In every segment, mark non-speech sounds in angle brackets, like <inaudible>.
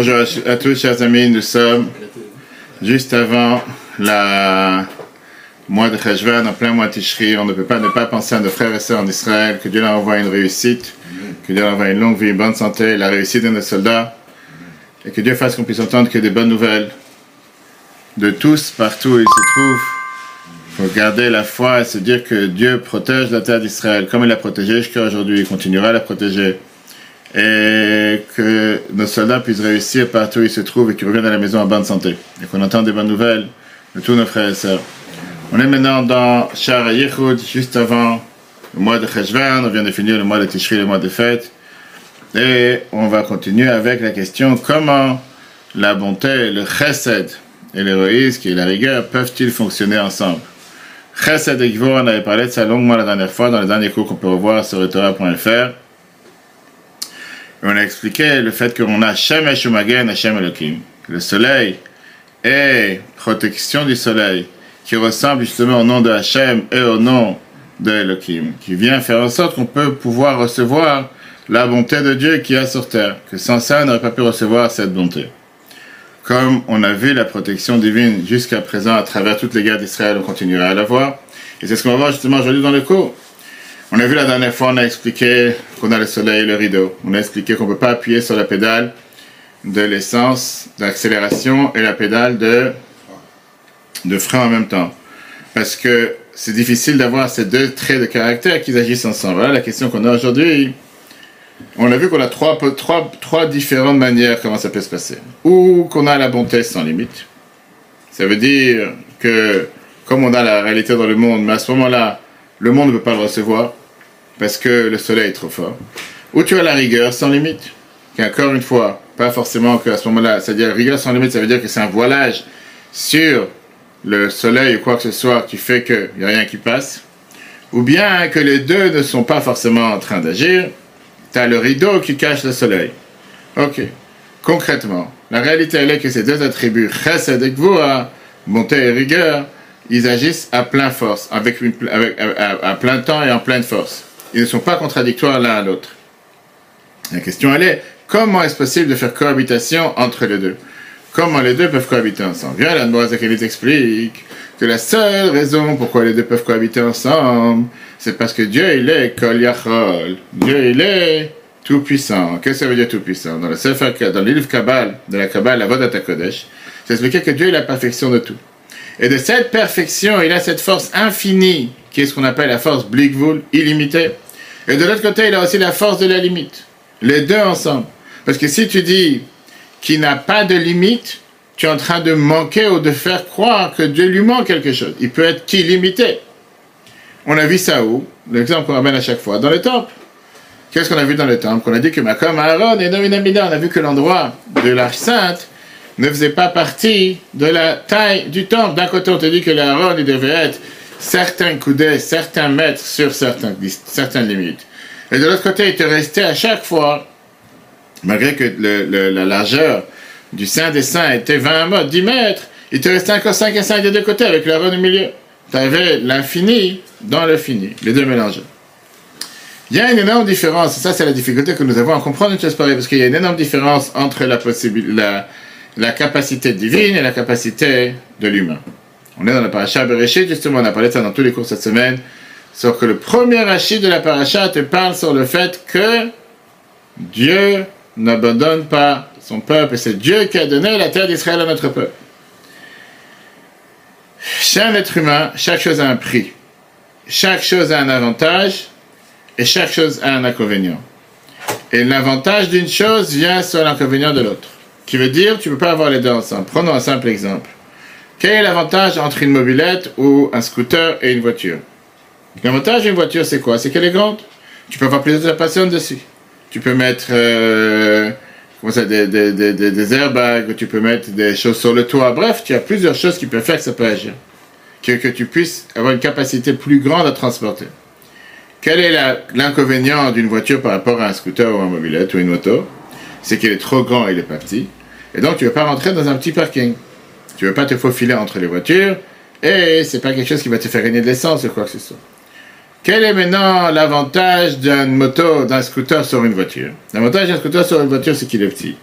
Bonjour à tous, chers amis. Nous sommes juste avant le mois de Cheshvan, en plein mois de Tishri. On ne peut pas ne pas penser à nos frères et sœurs en Israël. Que Dieu leur envoie une réussite, que Dieu leur envoie une longue vie, une bonne santé, la réussite de nos soldats. Et que Dieu fasse qu'on puisse entendre que des bonnes nouvelles de tous, partout où ils se trouvent. Il faut garder la foi et se dire que Dieu protège la terre d'Israël comme il l'a protégée jusqu'à aujourd'hui. Il continuera à la protéger et que nos soldats puissent réussir partout où ils se trouvent et qu'ils reviennent à la maison en bonne santé. Et qu'on entende des bonnes nouvelles de tous nos frères et sœurs. On est maintenant dans Shara Yichud, juste avant le mois de Cheshvan. On vient de finir le mois de Tishri, le mois de fête. Et on va continuer avec la question comment la bonté, le chesed et l'héroïsme, qui est la rigueur, peuvent-ils fonctionner ensemble? Chesed et Gvor, on avait parlé de ça longuement la dernière fois dans les derniers cours qu'on peut revoir sur etora.fr on a expliqué le fait qu'on a Shem Eshumagen, Hashem Elohim. Le soleil et protection du soleil, qui ressemble justement au nom de Hashem et au nom de Elohim, qui vient faire en sorte qu'on peut pouvoir recevoir la bonté de Dieu qui est sur terre, que sans ça, on n'aurait pas pu recevoir cette bonté. Comme on a vu la protection divine jusqu'à présent à travers toutes les guerres d'Israël, on continuera à la voir. Et c'est ce qu'on va voir justement aujourd'hui dans le cours. On a vu la dernière fois, on a expliqué qu'on a le soleil et le rideau. On a expliqué qu'on ne peut pas appuyer sur la pédale de l'essence, d'accélération et la pédale de, de frein en même temps. Parce que c'est difficile d'avoir ces deux traits de caractère qui agissent ensemble. Voilà la question qu'on a aujourd'hui. On a vu qu'on a trois, trois, trois différentes manières comment ça peut se passer. Ou qu'on a la bonté sans limite. Ça veut dire que, comme on a la réalité dans le monde, mais à ce moment-là, le monde ne peut pas le recevoir parce que le soleil est trop fort. Ou tu as la rigueur sans limite, qui encore une fois, pas forcément qu'à ce moment-là, c'est-à-dire rigueur sans limite, ça veut dire que c'est un voilage sur le soleil ou quoi que ce soit qui fait qu'il n'y a rien qui passe. Ou bien que les deux ne sont pas forcément en train d'agir, tu as le rideau qui cache le soleil. Ok. Concrètement, la réalité elle est que ces deux attributs, chesed et gvura, bonté et rigueur, ils agissent à plein force, avec, à, plein temps et en pleine force. Ils ne sont pas contradictoires l'un à l'autre. La question elle est, comment est-ce possible de faire cohabitation entre les deux? Comment les deux peuvent cohabiter ensemble? Viens, la qui explique que la seule raison pourquoi les deux peuvent cohabiter ensemble, c'est parce que Dieu, il est Kol Yachol. Dieu, il est tout-puissant. Qu'est-ce que ça veut dire tout-puissant? Dans le livre Kabbal, de la Kabbal, la Vodat Kodesh, c'est expliqué que Dieu est la perfection de tout. Et de cette perfection, il a cette force infinie, qui est ce qu'on appelle la force Blikvul, illimitée. Et de l'autre côté, il a aussi la force de la limite. Les deux ensemble. Parce que si tu dis qu'il n'a pas de limite, tu es en train de manquer ou de faire croire que Dieu lui manque quelque chose. Il peut être qu'illimité. On a vu ça où? L'exemple qu'on ramène à chaque fois. Dans le temple. Qu'est-ce qu'on a vu dans le temple? On a dit que Macom Aaron et Nominamida, on a vu que l'endroit de l'Arche Sainte ne faisait pas partie de la taille du temple. D'un côté, on te dit que l'Aaron, il devait être certains coudées, certains mètres sur certains, certaines limites. Et de l'autre côté, il te restait à chaque fois, malgré que la largeur du sein des saints était 20 mètres, 10 mètres, il te restait encore 5 et 5 des deux côtés avec l'Aaron au milieu. Tu avais l'infini dans le fini, les deux mélangés. Il y a une énorme différence, et ça c'est la difficulté que nous avons à comprendre une chose parce qu'il y a une énorme différence entre la, la, la capacité divine et la capacité de l'humain. On est dans la paracha Bereshit, justement, on a parlé de ça dans tous les cours cette semaine, sauf que le premier rachid de la paracha te parle sur le fait que Dieu n'abandonne pas son peuple, et c'est Dieu qui a donné la terre d'Israël à notre peuple. Chaque être humain, chaque chose a un prix. Chaque chose a un avantage et chaque chose a un inconvénient. Et l'avantage d'une chose vient sur l'inconvénient de l'autre qui veut dire tu ne peux pas avoir les deux ensemble. Prenons un simple exemple. Quel est l'avantage entre une mobilette ou un scooter et une voiture? L'avantage d'une voiture, c'est quoi? C'est qu'elle est grande. Tu peux avoir plusieurs personnes dessus. Tu peux mettre euh, ça, des, des, des, des, airbags, tu peux mettre des choses sur le toit. Bref, tu as plusieurs choses qui peuvent faire que ça peut agir. Que, que tu puisses avoir une capacité plus grande à transporter. Quel est l'inconvénient d'une voiture par rapport à un scooter ou un mobilette ou une moto? C'est qu'elle est trop grande et il est pas petit. Et donc, tu ne veux pas rentrer dans un petit parking. Tu veux pas te faufiler entre les voitures. Et c'est pas quelque chose qui va te faire gagner de l'essence ou quoi que ce soit. Quel est maintenant l'avantage d'une moto, d'un scooter sur une voiture? L'avantage d'un scooter sur une voiture, c'est qu'il est petit.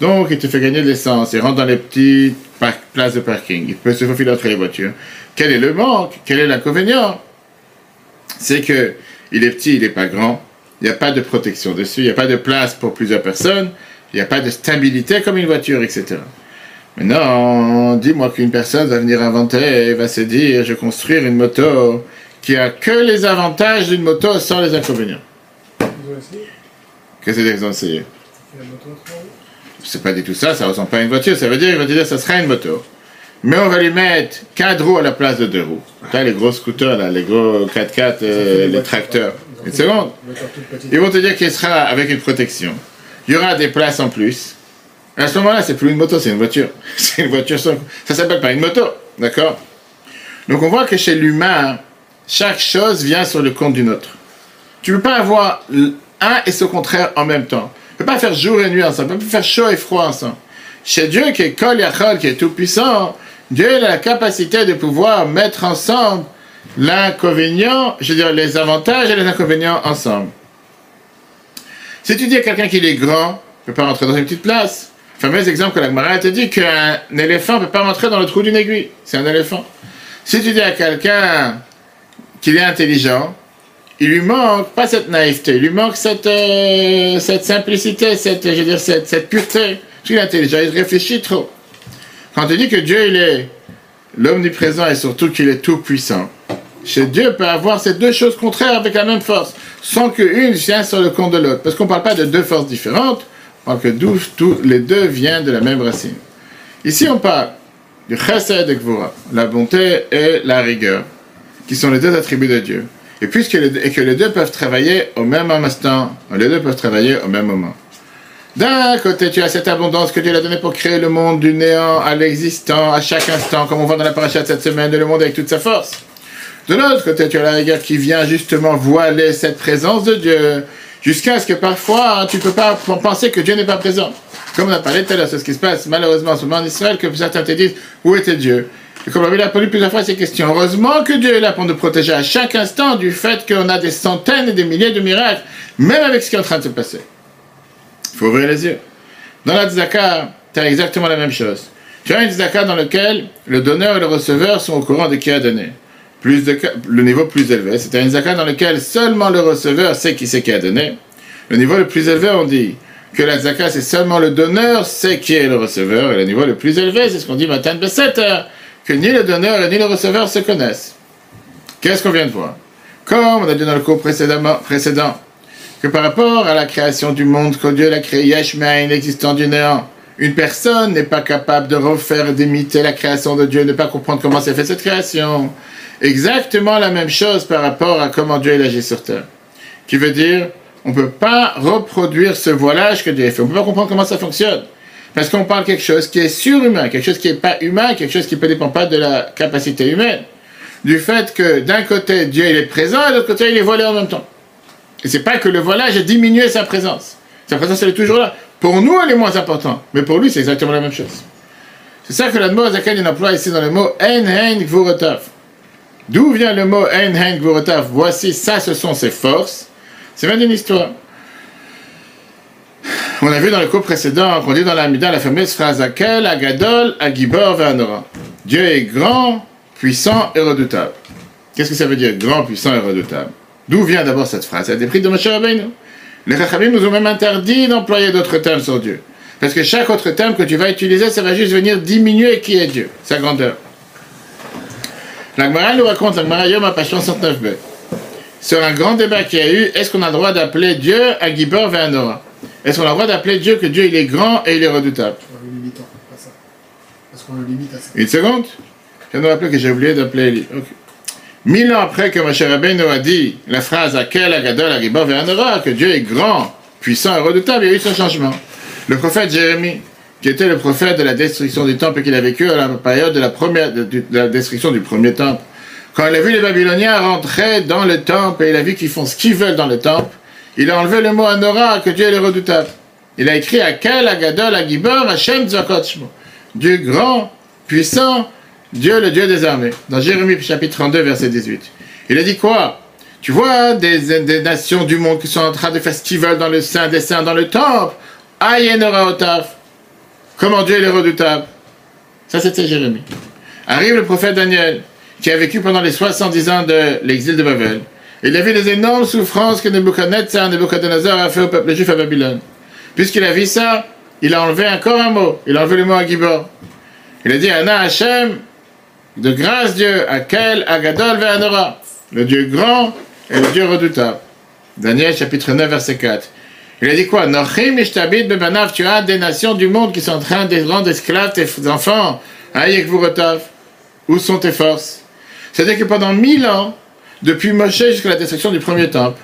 Donc, il te fait gagner de l'essence. Il rentre dans les petites places de parking. Il peut se faufiler entre les voitures. Quel est le manque? Quel est l'inconvénient? C'est que il est petit, il n'est pas grand. Il n'y a pas de protection dessus. Il n'y a pas de place pour plusieurs personnes. Il n'y a pas de stabilité comme une voiture, etc. Maintenant, dis-moi qu'une personne va venir inventer et va se dire, je vais construire une moto qui a que les avantages d'une moto sans les inconvénients. Qu'est-ce que c'est ont essayé C'est pas du tout ça, ça ressemble pas à une voiture, ça veut dire, il va dire, ça sera une moto. Mais on va lui mettre quatre roues à la place de deux roues. Là, les gros scooters, là, les gros 4x4, euh, les tracteurs. Une seconde. Ils vont te dire qu'il sera avec une protection. Il y aura des places en plus. À ce moment-là, c'est plus une moto, c'est une voiture. <laughs> C'est une voiture. Ça s'appelle pas une moto, d'accord? Donc on voit que chez l'humain, chaque chose vient sur le compte d'une autre. Tu ne peux pas avoir un et ce contraire en même temps. Tu ne peux pas faire jour et nuit ensemble. Tu ne peux pas faire chaud et froid ensemble. Chez Dieu qui est Kol Yachol, qui est tout puissant, Dieu a la capacité de pouvoir mettre ensemble l'inconvénient, je veux dire les avantages et les inconvénients ensemble. Si tu dis à quelqu'un qu'il est grand, ne peut pas rentrer dans une petite place. Fameux exemple que la Gemara te dit qu'un éléphant ne peut pas rentrer dans le trou d'une aiguille. C'est un éléphant. Si tu dis à quelqu'un qu'il est intelligent, il lui manque pas cette naïveté, il lui manque cette, euh, cette simplicité, cette, je veux dire, cette, cette pureté. qu'il est intelligent, il réfléchit trop. Quand tu dis que Dieu, il est l'omniprésent et surtout qu'il est tout puissant, chez Dieu peut avoir ces deux choses contraires avec la même force, sans qu'une vienne sur le compte de l'autre. Parce qu'on ne parle pas de deux forces différentes, que tous les deux viennent de la même racine. Ici, on parle du chesed et gvura, la bonté et la rigueur, qui sont les deux attributs de Dieu. Et puisque et que les deux peuvent travailler au même instant, les deux peuvent travailler au même moment. D'un côté, tu as cette abondance que Dieu a donnée pour créer le monde du néant à l'existant, à chaque instant, comme on voit dans la paracha de cette semaine, de le monde avec toute sa force. De l'autre côté, tu as la rigueur qui vient justement voiler cette présence de Dieu, jusqu'à ce que parfois hein, tu ne peux pas penser que Dieu n'est pas présent. Comme on a parlé tout à l'heure, c'est ce qui se passe malheureusement en ce moment en Israël, que certains te disent où était Dieu? Et comme on a répondu plusieurs fois ces questions, heureusement que Dieu est là pour nous protéger à chaque instant du fait qu'on a des centaines et des milliers de miracles, même avec ce qui est en train de se passer. Il faut ouvrir les yeux. Dans la tzaka, tu as exactement la même chose. Tu as une tzaka dans laquelle le donneur et le receveur sont au courant de qui a donné plus le niveau plus élevé. C'est un zakat dans lequel seulement le receveur sait qui c'est qui a donné. Le niveau le plus élevé, on dit que la zakat, c'est seulement le donneur sait qui est le receveur. Et le niveau le plus élevé, c'est ce qu'on dit matin de 7 que ni le donneur ni le receveur se connaissent. Qu'est-ce qu'on vient de voir? Comme on a dit dans le cours précédent, que par rapport à la création du monde que Dieu a créé, Yeshmain, l'existant du néant, une personne n'est pas capable de refaire, d'imiter la création de Dieu, ne pas comprendre comment s'est fait cette création exactement la même chose par rapport à comment Dieu agit sur terre. Qui veut dire, on ne peut pas reproduire ce voilage que Dieu a fait. On ne peut pas comprendre comment ça fonctionne. Parce qu'on parle quelque chose qui est surhumain, quelque chose qui n'est pas humain, quelque chose qui ne dépend pas de la capacité humaine. Du fait que d'un côté, Dieu il est présent, et de l'autre côté, il est voilé en même temps. Et c'est pas que le voilage a diminué sa présence. Sa présence, elle est toujours là. Pour nous, elle est moins importante. Mais pour lui, c'est exactement la même chose. C'est ça que l'admo laquelle il emploie ici dans le mot En Hein D'où vient le mot En Hen Voici, ça, ce sont ses forces. C'est même une histoire. On a vu dans le cours précédent qu'on dit dans la Mida la fameuse phrase Akel, Agadol, Agibor, Ve'anora. Dieu est grand, puissant et redoutable. Qu'est-ce que ça veut dire, grand, puissant et redoutable? D'où vient d'abord cette phrase? Elle est de Moshe Rabbeinu. Les Chachamim nous ont même interdit d'employer d'autres termes sur Dieu. Parce que chaque autre terme que tu vas utiliser, ça va juste venir diminuer qui est Dieu, sa grandeur. La nous raconte, la Yom à page 69b, sur un grand débat qu'il y a eu, est-ce qu'on a le droit d'appeler Dieu à Gibor Ve'anora Est-ce qu'on a le droit d'appeler Dieu que Dieu il est grand et il est redoutable? Est-ce qu'on le limite à ça. Une seconde. Je viens de rappeler que j'ai oublié d'appeler Eli. Mille ans après que Moshe Rabbeinu a dit la phrase Akel Agadol Agibor Ve'anora, que Dieu est grand, puissant et redoutable, il y a eu ce changement. Le prophète Jérémie, qui était le prophète de la destruction du temple et qu'il a vécu à la période de la, première, de, la destruction du premier temple. Quand il a vu les Babyloniens rentrer dans le temple et il a vu qu'ils font ce qu'ils veulent dans le temple, il a enlevé le mot Anora, que Dieu est redoutable. Il a écrit Akel, Agadol, Agibor, Hashem, Zakotchmo. Dieu grand, puissant, Dieu le Dieu des armées. Dans Jérémie chapitre 32, verset 18. Il a dit quoi? Tu vois des, des, nations du monde qui sont en train de faire ce qu'ils veulent dans le sein des saints, dans le temple. Ayenora Otaf. Comment Dieu est redoutable. Ça, c'était Jérémie. Arrive le prophète Daniel, qui a vécu pendant les 70 ans de l'exil de Babel. Il a vu les énormes souffrances que Nebuchadnezzar, Nebuchadnezzar a fait au peuple juif à Babylone. Puisqu'il a vu ça, il a enlevé encore un mot. Il a enlevé le mot à. Il a dit Anna Hachem, de grâce Dieu, Akel, Agadol, Ve'anora. Le Dieu grand et le Dieu redoutable. Daniel chapitre 9, verset 4. Il a dit quoi? Tu as des nations du monde qui sont en train de rendre esclaves tes enfants. Où sont tes forces? C'est-à-dire que pendant mille ans, depuis Moshe jusqu'à la destruction du premier temple,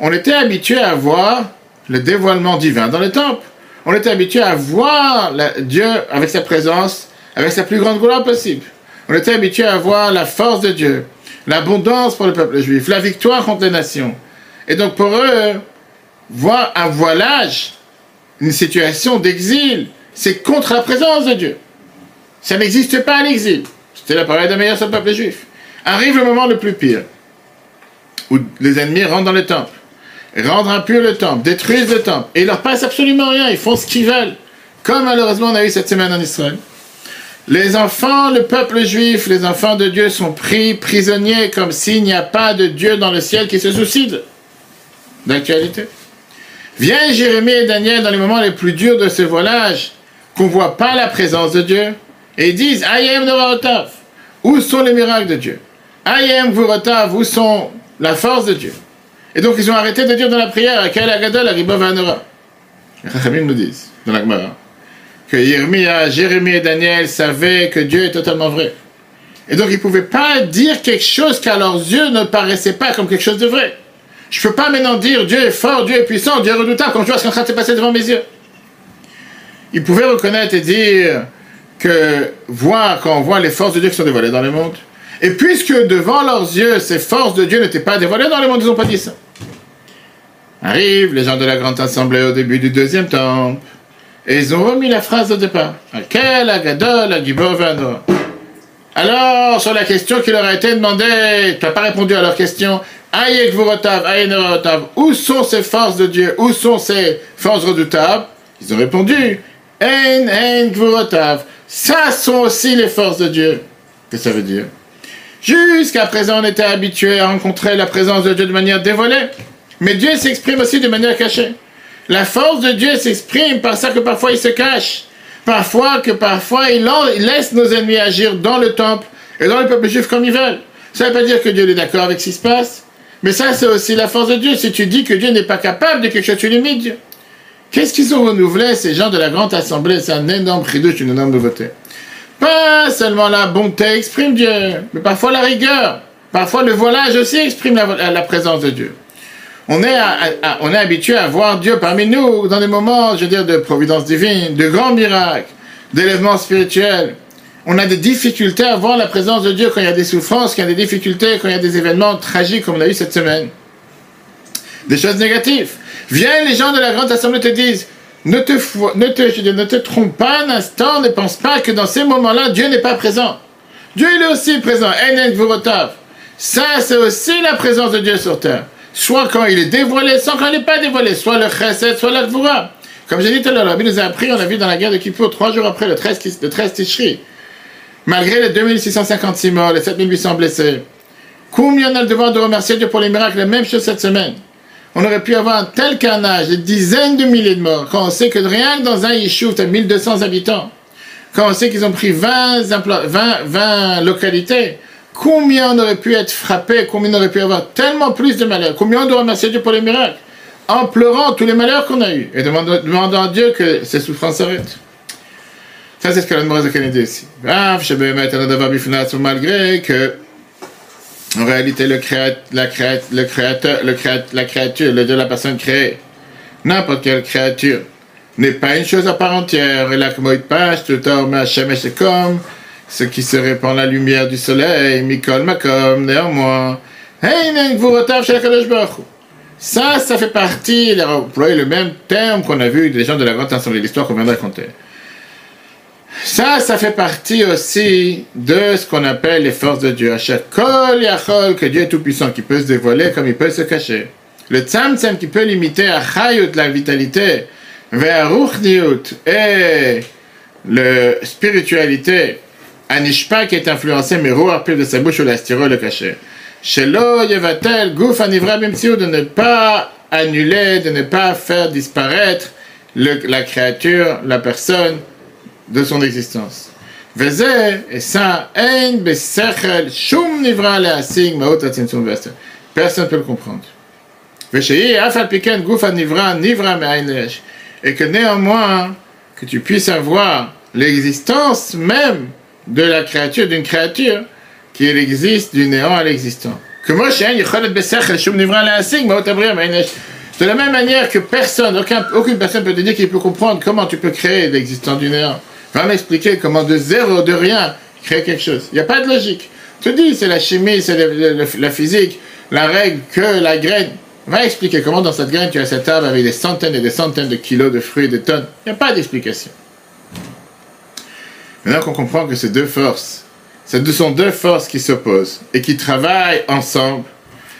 on était habitué à voir le dévoilement divin dans le temple. On était habitué à voir Dieu avec sa présence, avec sa plus grande gloire possible. On était habitué à voir la force de Dieu, l'abondance pour le peuple juif, la victoire contre les nations. Et donc pour eux, voir un voilage, une situation d'exil, c'est contre la présence de Dieu. Ça n'existe pas l'exil. C'était la parole meilleur sur le peuple juif. Arrive le moment le plus pire, où les ennemis rentrent dans le temple, rendent impur le temple, détruisent le temple, et il leur passe absolument rien, ils font ce qu'ils veulent, comme malheureusement on a eu cette semaine en Israël. Les enfants, le peuple juif, les enfants de Dieu sont pris prisonniers comme s'il n'y a pas de Dieu dans le ciel qui se suicide. D'actualité. Vient Jérémie et Daniel dans les moments les plus durs de ce voilage, qu'on ne voit pas la présence de Dieu, et disent Ayem Noraotav, où sont les miracles de Dieu? Ayem Vurotav, où sont la force de Dieu? Et donc ils ont arrêté de dire dans la prière Quel Agadol Aribov Anora. Les nous disent dans la Gemara que Jérémie et Daniel savaient que Dieu est totalement vrai. Et donc ils ne pouvaient pas dire quelque chose qui à leurs yeux ne paraissait pas comme quelque chose de vrai. Je ne peux pas maintenant dire Dieu est fort, Dieu est puissant, Dieu est redoutable quand je vois ce qui est en train devant mes yeux. Ils pouvaient reconnaître et dire que voir, quand on voit les forces de Dieu qui sont dévoilées dans le monde, et puisque devant leurs yeux, ces forces de Dieu n'étaient pas dévoilées dans le monde, ils n'ont pas dit ça. Arrivent les gens de la grande assemblée au début du deuxième temple, et ils ont remis la phrase de départ. Alors, sur la question qui leur a été demandée, tu n'as pas répondu à leur question, où sont ces forces de Dieu? Où sont ces forces redoutables? Ils ont répondu En, en, Ça sont aussi les forces de Dieu. Que ça veut dire? Jusqu'à présent, on était habitué à rencontrer la présence de Dieu de manière dévoilée. Mais Dieu s'exprime aussi de manière cachée. La force de Dieu s'exprime par ça que parfois il se cache. Parfois que parfois il, laisse nos ennemis agir dans le temple et dans le peuple juif comme ils veulent. Ça ne veut pas dire que Dieu est d'accord avec ce qui se passe. Mais ça, c'est aussi la force de Dieu. Si tu dis que Dieu n'est pas capable de quelque chose, tu limites Dieu. Qu'est-ce qu'ils ont renouvelé, ces gens de la grande assemblée? C'est un énorme ridouche, une énorme nouveauté. Pas seulement la bonté exprime Dieu, mais parfois la rigueur. Parfois le voilage aussi exprime la, présence de Dieu. On est, on est habitué à voir Dieu parmi nous dans des moments, je veux dire, de providence divine, de grands miracles, d'élèvement spirituel on a des difficultés à voir la présence de Dieu quand il y a des souffrances, quand il y a des difficultés, quand il y a des événements tragiques comme on a eu cette semaine. Des choses négatives. Viens, les gens de la grande assemblée te disent, ne te, ne te, ne te trompe pas un instant, ne pense pas que dans ces moments-là, Dieu n'est pas présent. Dieu il est aussi présent. Ça, c'est aussi la présence de Dieu sur terre. Soit quand il est dévoilé, soit quand il n'est pas dévoilé. Soit le chesed, soit la Comme j'ai dit tout à l'heure, Rabbi nous a appris, on a vu dans la guerre de Kippour, trois jours après le 13, le 13 Tishri, Malgré les 2656 morts, les 7800 blessés, combien on a le devoir de remercier Dieu pour les miracles La même chose cette semaine? On aurait pu avoir un tel carnage, des dizaines de milliers de morts, quand on sait que rien que dans un yishuv, tu as 1200 habitants. Quand on sait qu'ils ont pris 20, 20, 20 localités, combien on aurait pu être frappé, combien on aurait pu avoir tellement plus de malheurs, combien on doit remercier Dieu pour les miracles, en pleurant tous les malheurs qu'on a eus, et demandant, demandant à Dieu que ces souffrances s'arrêtent. Ça, c'est ce que la de Kennedy ici. malgré que, en réalité, le créateur, la, le créateur, le la créature, le Dieu, la personne créée, n'importe quelle créature, n'est pas une chose à part entière. Et la page, tout c'est comme ce qui se répand la lumière du soleil, Mikol Makom, néanmoins. Ça, ça fait partie, il a employé le même terme qu'on a vu des gens de la grande assemblée, l'histoire qu'on vient de raconter. Ça, ça fait partie aussi de ce qu'on appelle les forces de Dieu. Kol Yachol, que Dieu est tout-puissant, qui peut se dévoiler comme il peut se cacher. Le Tzamtzem qui peut limiter à Chayut, la vitalité, vers Ruchniut, et la spiritualité, Anishpa qui est influencée, mais pile de sa bouche ou l'astiro le cachet. Shelo Yevatel, Gouf Anivra de ne pas annuler, de ne pas faire disparaître la créature, la personne de son existence. Veze, et ça, Ein Besechel, Shum Nivra Leasing, Maot Atzimtzum Vester. Personne ne peut le comprendre. Vesheyi, Afal Piken, Gouf Anivra, Nivra Me'ain Et que néanmoins, que tu puisses avoir l'existence même de la créature, d'une créature, qui existe du néant à l'existant. De la même manière que personne, aucun, aucune personne peut te dire qu'il peut comprendre comment tu peux créer l'existence du néant. Va m'expliquer comment de zéro, de rien, créer quelque chose. Il n'y a pas de logique. Tu dis, c'est la chimie, c'est la physique, la règle que la graine. Va expliquer comment dans cette graine tu as cet arbre avec des centaines et des centaines de kilos de fruits, de tonnes. Il n'y a pas d'explication. Maintenant qu'on comprend que ces deux forces, ce sont deux forces qui s'opposent et qui travaillent ensemble,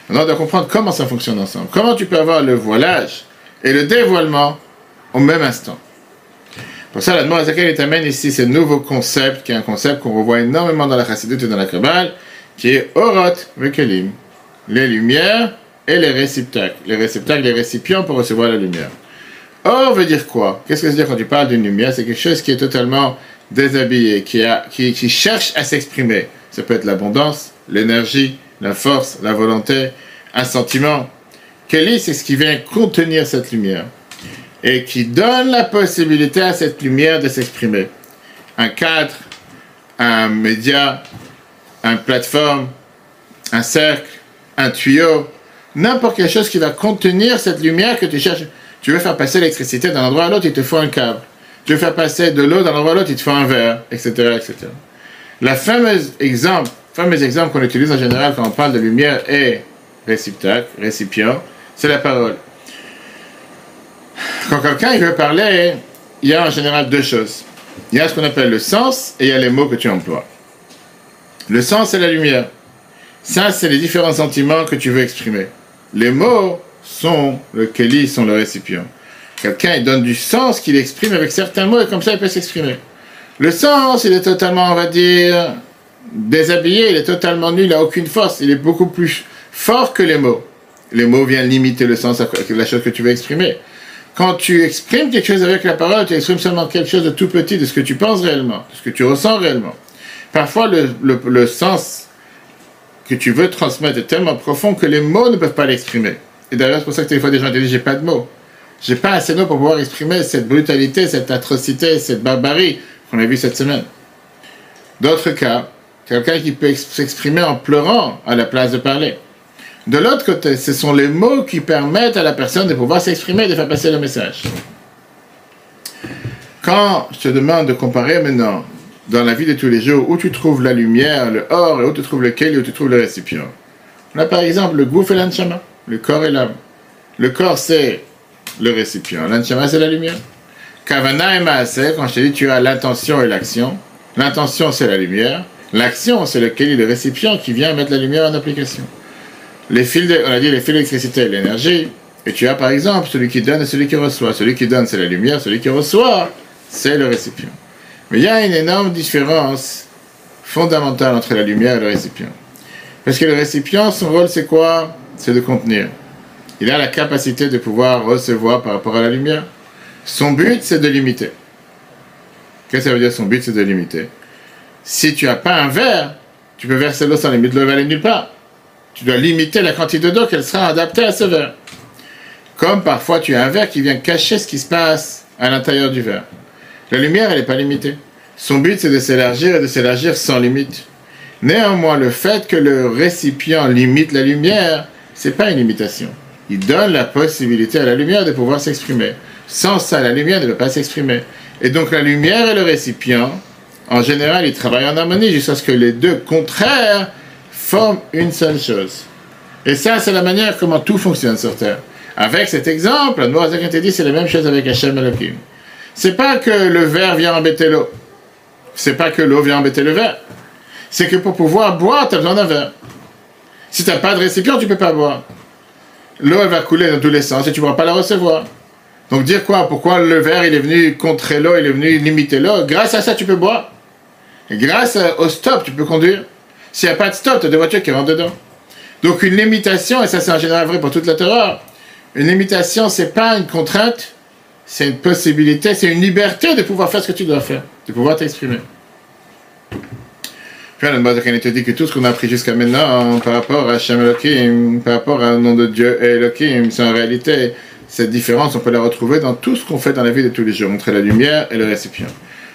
maintenant on doit comprendre comment ça fonctionne ensemble. Comment tu peux avoir le voilage et le dévoilement au même instant. Pour ça, la demande laquelle il t'amène ici ce nouveau concept, qui est un concept qu'on revoit énormément dans la Chassidut et dans la Kabbale, qui est Orot Vekelim, les lumières et les réceptacles. Les réceptacles, les récipients pour recevoir la lumière. Or veut dire quoi? Qu'est-ce que ça veut dire quand tu parles d'une lumière? C'est quelque chose qui est totalement déshabillé, qui, a, qui, cherche à s'exprimer. Ça peut être l'abondance, l'énergie, la force, la volonté, un sentiment. Kelly, c'est ce qui vient contenir cette lumière et qui donne la possibilité à cette lumière de s'exprimer. Un cadre, un média, une plateforme, un cercle, un tuyau, n'importe quelle chose qui va contenir cette lumière que tu cherches. Tu veux faire passer l'électricité d'un endroit à l'autre, il te faut un câble tu veux faire passer de l'eau d'un endroit à l'autre, il te faut un verre, etc., etc. La fameuse exemple, fameux exemple qu'on utilise en général quand on parle de lumière et réceptacle, récipient, c'est la parole. Quand quelqu'un veut parler, il y a en général deux choses. Il y a ce qu'on appelle le sens et il y a les mots que tu emploies. Le sens, c'est la lumière. Ça, c'est les différents sentiments que tu veux exprimer. Les mots sont le keli, sont le récipient. Quelqu'un, il donne du sens qu'il exprime avec certains mots et comme ça, il peut s'exprimer. Le sens, il est totalement, on va dire, déshabillé, il est totalement nul, il n'a aucune force, il est beaucoup plus fort que les mots. Les mots viennent limiter le sens à la chose que tu veux exprimer. Quand tu exprimes quelque chose avec la parole, tu exprimes seulement quelque chose de tout petit, de ce que tu penses réellement, de ce que tu ressens réellement. Parfois, le, sens que tu veux transmettre est tellement profond que les mots ne peuvent pas l'exprimer. Et d'ailleurs, c'est pour ça que des fois, des gens disent, j'ai pas de mots. J'ai pas assez d'eau pour pouvoir exprimer cette brutalité, cette atrocité, cette barbarie qu'on a vu cette semaine. D'autres cas, quelqu'un qui peut s'exprimer en pleurant à la place de parler. De l'autre côté, ce sont les mots qui permettent à la personne de pouvoir s'exprimer et de faire passer le message. Quand je te demande de comparer maintenant dans la vie de tous les jours où tu trouves la lumière, le or, et où tu trouves lequel et où tu trouves le récipient. On a par exemple le goût et l'anchama, le corps et l'âme. Le corps, c'est le récipient. L'anshama, c'est la lumière. Kavana et Maaseh, quand je te dis tu as l'intention et l'action, l'intention c'est la lumière, l'action c'est lequel le récipient qui vient mettre la lumière en application. Les fils on a dit les fils d'électricité et l'énergie, et tu as par exemple celui qui donne et celui qui reçoit. Celui qui donne c'est la lumière, celui qui reçoit c'est le récipient. Mais il y a une énorme différence fondamentale entre la lumière et le récipient. Parce que le récipient, son rôle c'est quoi? C'est de contenir il a la capacité de pouvoir recevoir par rapport à la lumière. Son but, c'est de limiter. Qu'est-ce que ça veut dire son but, c'est de limiter? Si tu n'as pas un verre, tu peux verser l'eau sans limite, l'eau va aller nulle part. Tu dois limiter la quantité d'eau qu'elle sera adaptée à ce verre. Comme parfois tu as un verre qui vient cacher ce qui se passe à l'intérieur du verre. La lumière, elle n'est pas limitée. Son but, c'est de s'élargir et de s'élargir sans limite. Néanmoins, le fait que le récipient limite la lumière, c'est pas une limitation il donne la possibilité à la lumière de pouvoir s'exprimer. Sans ça, la lumière ne peut pas s'exprimer. Et donc la lumière et le récipient, en général, ils travaillent en harmonie jusqu'à ce que les deux contraires forment une seule chose. Et ça, c'est la manière comment tout fonctionne sur Terre. Avec cet exemple, la dit c'est la même chose avec Hachem Elohim. C'est pas que le verre vient embêter l'eau. C'est pas que l'eau vient embêter le verre. C'est que pour pouvoir boire, tu as besoin d'un verre. Si tu n'as pas de récipient, tu ne peux pas boire l'eau va couler dans tous les sens et tu ne pourras pas la recevoir. Donc dire quoi? Pourquoi le verre il est venu contrer l'eau, il est venu limiter l'eau? Grâce à ça tu peux boire. Et grâce au stop tu peux conduire. S'il n'y a pas de stop, tu as des voitures qui rentrent dedans. Donc une limitation, et ça c'est en général vrai pour toute la terreur, une limitation c'est pas une contrainte, c'est une possibilité, c'est une liberté de pouvoir faire ce que tu dois faire, de pouvoir t'exprimer. On te dit que tout ce qu'on a appris jusqu'à maintenant par rapport à Shem Elohim, par rapport au nom de Dieu et Elohim, c'est en réalité cette différence, on peut la retrouver dans tout ce qu'on fait dans la vie de tous les jours, entre la lumière et le récipient.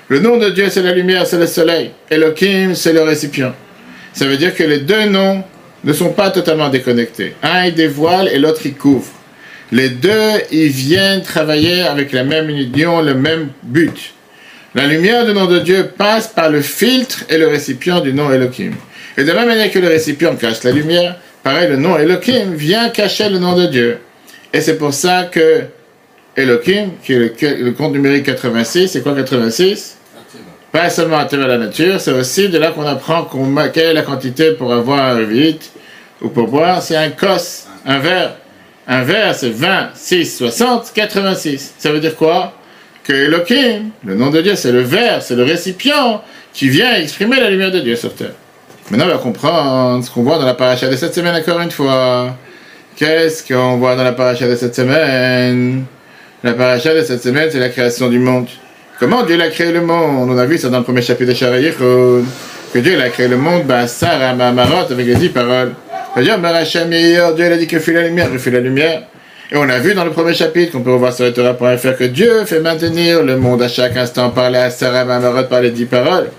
Le nom de Dieu, c'est la lumière, c'est le soleil. Elohim, c'est le récipient. Ça veut dire que les deux noms ne sont pas totalement déconnectés. Un, il dévoile et l'autre, il couvre. Les deux, ils viennent travailler avec la même union, le même but. La lumière du nom de Dieu passe par le filtre et le récipient du nom Elohim. Et de la même manière que le récipient cache la lumière, pareil, le nom Elohim vient cacher le nom de Dieu. Et c'est pour ça que Elohim, qui est le, compte numérique 86, c'est quoi 86 Pas seulement à la nature, c'est aussi de là qu'on apprend quelle est la quantité pour avoir un vite ou pour boire, c'est un cos, un verre. Un verre, c'est 20, 6, 60, 86. Ça veut dire quoi? Que Elohim, le nom de Dieu, c'est le verre, c'est le récipient qui vient exprimer la lumière de Dieu sur terre. Maintenant, on va comprendre ce qu'on voit dans la paracha de cette semaine encore une fois. Qu'est-ce qu'on voit dans la paracha de cette semaine? La paracha de cette semaine, c'est la création du monde. Comment Dieu a créé le monde? On a vu ça dans le premier chapitre de Sharayichon. Que Dieu a créé le monde, ben, Sarah, Marot, avec les dix paroles. Dieu a dit que fait la lumière, il fait la lumière. Et on a vu dans le premier chapitre, qu'on peut revoir sur le Torah.fr, que Dieu fait maintenir le monde à chaque instant par la Sarah Marot, par les dix paroles.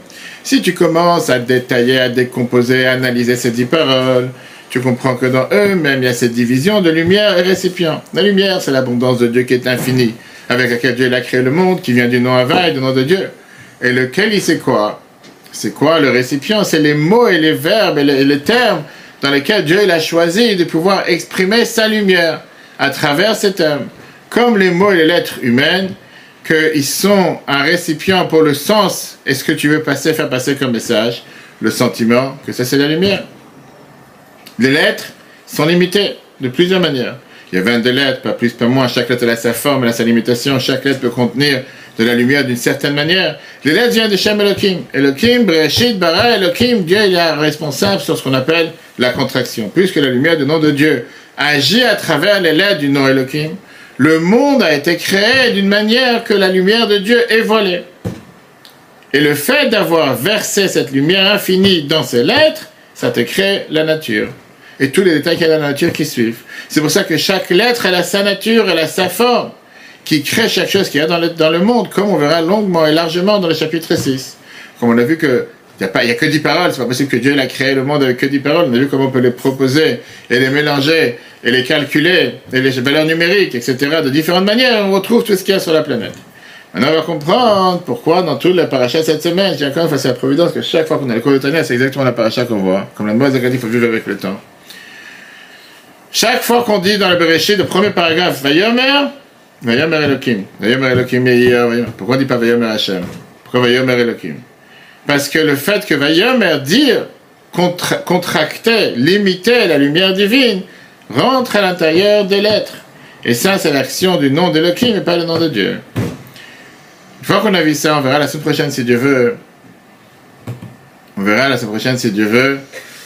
Si tu commences à détailler, à décomposer, à analyser ces dix paroles, tu comprends que dans eux-mêmes, il y a cette division de lumière et récipient. La lumière, c'est l'abondance de Dieu qui est infinie, avec laquelle Dieu a créé le monde, qui vient du nom Ava et du nom de Dieu. Et lequel, il sait quoi? C'est quoi le récipient? C'est les mots et les verbes et les, termes dans lesquels Dieu a choisi de pouvoir exprimer sa lumière à travers ces termes. Comme les mots et les lettres humaines, qu'ils sont un récipient pour le sens et ce que tu veux passer, faire passer comme message, le sentiment, que ça c'est la lumière? Les lettres sont limitées de plusieurs manières. Il y a 22 lettres, pas plus, pas moins. Chaque lettre a sa forme, elle a sa limitation. Chaque lettre peut contenir de la lumière d'une certaine manière. Les lettres viennent de Shem Elohim. Elohim, Bereshit, Bara, Elohim, Dieu est responsable sur ce qu'on appelle la contraction. Puisque la lumière du nom de Dieu agit à travers les lettres du nom le monde a été créé d'une manière que la lumière de Dieu est volée. Et le fait d'avoir versé cette lumière infinie dans ces lettres, ça te crée la nature et tous les détails qu'il y a dans la nature qui suivent. C'est pour ça que chaque lettre, elle a sa nature, elle a sa forme, qui crée chaque chose qu'il y a dans le, dans le monde, comme on verra longuement et largement dans le chapitre 6. Comme on a vu que il n'y a, a, que 10 paroles, c'est pas possible que Dieu ait créé le monde avec que 10 paroles. On a vu comment on peut les proposer et les mélanger et les calculer et les valeurs numériques, etc. de différentes manières. On retrouve tout ce qu'il y a sur la planète. Maintenant, on va comprendre pourquoi dans toute la paracha cette semaine, j'ai encore face à la providence que chaque fois qu'on a le cours de c'est exactement la paracha qu'on voit. Comme la de il faut vivre avec le temps. Chaque fois qu'on dit dans le Bereshit, le premier paragraphe, Vayomer, Vayomer Elohim, Vayomer Elohim Pourquoi on dit pas Vayomer Hashem? Pourquoi Vayomer Elohim? Parce que le fait que Vayomer dire, contracter, limiter la lumière divine, rentre à l'intérieur des lettres. Et ça, c'est l'action du nom d'Elohim et pas le nom de Dieu. Une fois qu'on a vu ça, on verra la semaine prochaine si Dieu veut. On verra la semaine prochaine si Dieu veut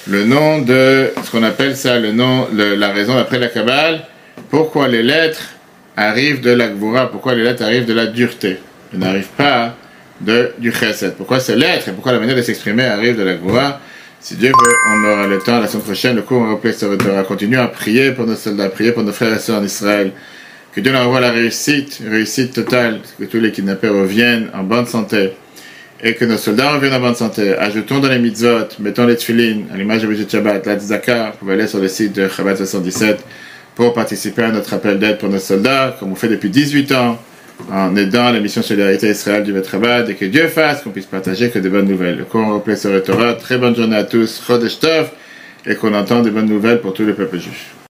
le nom de ce qu'on appelle ça, le nom, la raison d'après la Kabbale, pourquoi les lettres arrivent de la Gvura, pourquoi les lettres arrivent de la dureté, elles n'arrivent pas du Chesed. Pourquoi ces lettres et pourquoi la manière de s'exprimer arrive de la Gvura? Si Dieu veut, on aura le temps la semaine prochaine, le cours on va continuer à prier pour nos soldats, prier pour nos frères et sœurs en Israël. Que Dieu leur envoie la réussite, réussite totale, que tous les kidnappés reviennent en bonne santé et que nos soldats reviennent en bonne santé. Ajoutons dans les mitzvot, mettons les tefillin, à l'image de Brigitte Shabbat, la tzaka, vous pouvez aller sur le site de Chabad 77 pour participer à notre appel d'aide pour nos soldats, comme on fait depuis 18 ans, en aidant la mission Solidarité Israël du Betrabad, et que Dieu fasse qu'on puisse partager que des bonnes nouvelles. Le cours replay sur le Torah, très bonne journée à tous, Chodesh et qu'on entend des bonnes nouvelles pour tous les peuples juifs.